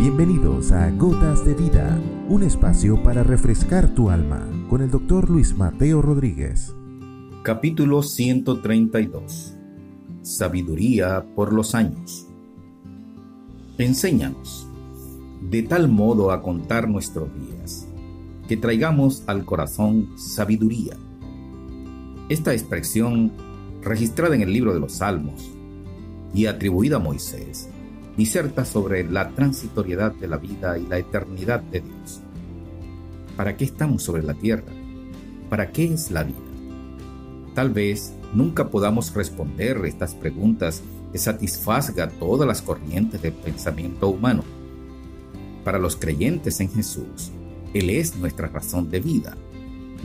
Bienvenidos a Gotas de Vida, un espacio para refrescar tu alma con el doctor Luis Mateo Rodríguez. Capítulo 132 Sabiduría por los años. Enséñanos de tal modo a contar nuestros días que traigamos al corazón sabiduría. Esta expresión, registrada en el libro de los Salmos y atribuida a Moisés, diserta sobre la transitoriedad de la vida y la eternidad de Dios. ¿Para qué estamos sobre la tierra? ¿Para qué es la vida? Tal vez nunca podamos responder estas preguntas que satisfazga todas las corrientes del pensamiento humano. Para los creyentes en Jesús, Él es nuestra razón de vida.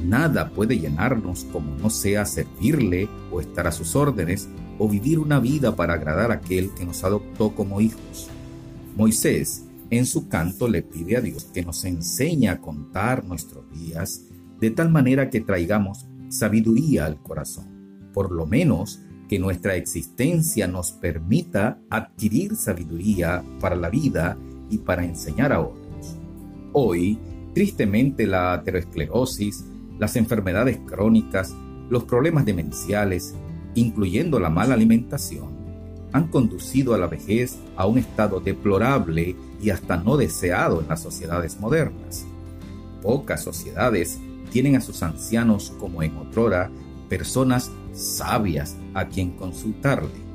Nada puede llenarnos como no sea servirle o estar a sus órdenes o vivir una vida para agradar a aquel que nos adoptó como hijos. Moisés en su canto le pide a Dios que nos enseñe a contar nuestros días de tal manera que traigamos sabiduría al corazón, por lo menos que nuestra existencia nos permita adquirir sabiduría para la vida y para enseñar a otros. Hoy, tristemente, la aterosclerosis, las enfermedades crónicas, los problemas demenciales, incluyendo la mala alimentación, han conducido a la vejez a un estado deplorable y hasta no deseado en las sociedades modernas. Pocas sociedades tienen a sus ancianos como en otrora personas sabias a quien consultarle.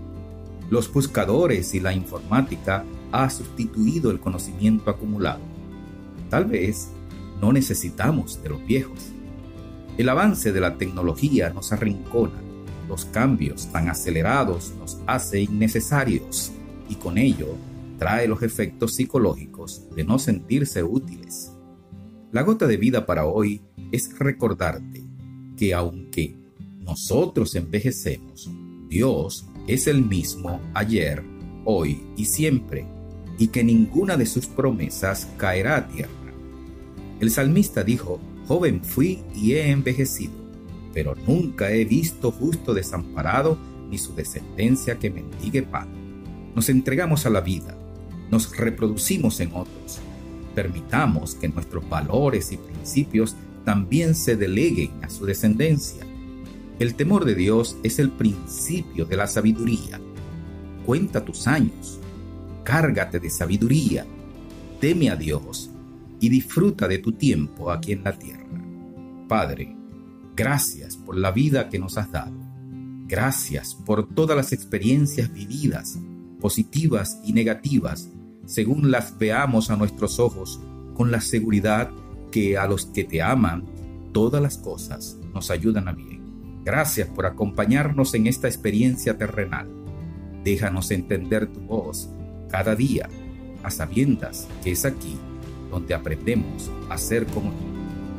Los buscadores y la informática ha sustituido el conocimiento acumulado. Tal vez no necesitamos de los viejos. El avance de la tecnología nos arrincona. Los cambios tan acelerados nos hace innecesarios y con ello trae los efectos psicológicos de no sentirse útiles. La gota de vida para hoy es recordarte que aunque nosotros envejecemos, Dios es el mismo ayer, hoy y siempre, y que ninguna de sus promesas caerá a tierra. El salmista dijo, joven fui y he envejecido, pero nunca he visto justo desamparado ni su descendencia que mendigue pan. Nos entregamos a la vida, nos reproducimos en otros. Permitamos que nuestros valores y principios también se deleguen a su descendencia. El temor de Dios es el principio de la sabiduría. Cuenta tus años, cárgate de sabiduría, teme a Dios y disfruta de tu tiempo aquí en la tierra. Padre, gracias por la vida que nos has dado. Gracias por todas las experiencias vividas, positivas y negativas, según las veamos a nuestros ojos, con la seguridad que a los que te aman, todas las cosas nos ayudan a bien. Gracias por acompañarnos en esta experiencia terrenal. Déjanos entender tu voz cada día, a sabiendas que es aquí donde aprendemos a ser como tú.